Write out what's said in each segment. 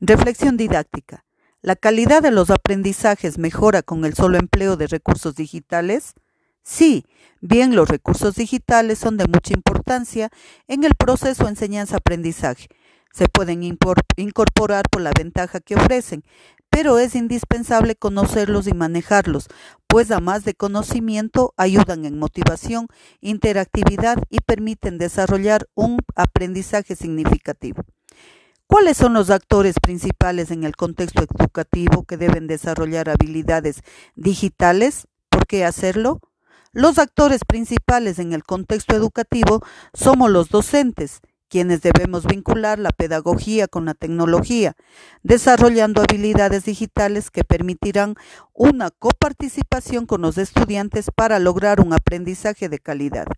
Reflexión didáctica. ¿La calidad de los aprendizajes mejora con el solo empleo de recursos digitales? Sí, bien los recursos digitales son de mucha importancia en el proceso enseñanza-aprendizaje. Se pueden incorporar por la ventaja que ofrecen, pero es indispensable conocerlos y manejarlos, pues además de conocimiento ayudan en motivación, interactividad y permiten desarrollar un aprendizaje significativo. ¿Cuáles son los actores principales en el contexto educativo que deben desarrollar habilidades digitales? ¿Por qué hacerlo? Los actores principales en el contexto educativo somos los docentes, quienes debemos vincular la pedagogía con la tecnología, desarrollando habilidades digitales que permitirán una coparticipación con los estudiantes para lograr un aprendizaje de calidad.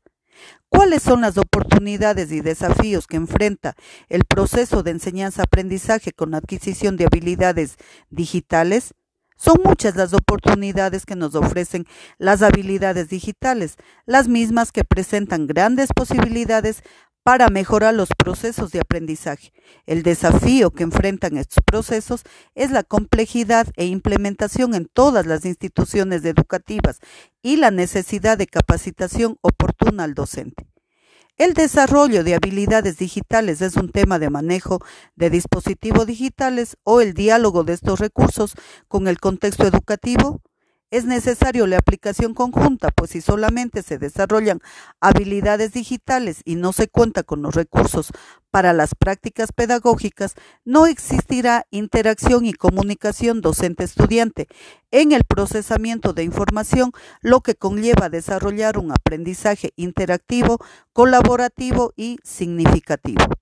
¿Cuáles son las oportunidades y desafíos que enfrenta el proceso de enseñanza-aprendizaje con adquisición de habilidades digitales? Son muchas las oportunidades que nos ofrecen las habilidades digitales, las mismas que presentan grandes posibilidades para mejorar los procesos de aprendizaje. El desafío que enfrentan estos procesos es la complejidad e implementación en todas las instituciones educativas y la necesidad de capacitación oportuna al docente. El desarrollo de habilidades digitales es un tema de manejo de dispositivos digitales o el diálogo de estos recursos con el contexto educativo es necesario la aplicación conjunta, pues si solamente se desarrollan habilidades digitales y no se cuenta con los recursos para las prácticas pedagógicas, no existirá interacción y comunicación docente-estudiante en el procesamiento de información, lo que conlleva desarrollar un aprendizaje interactivo, colaborativo y significativo.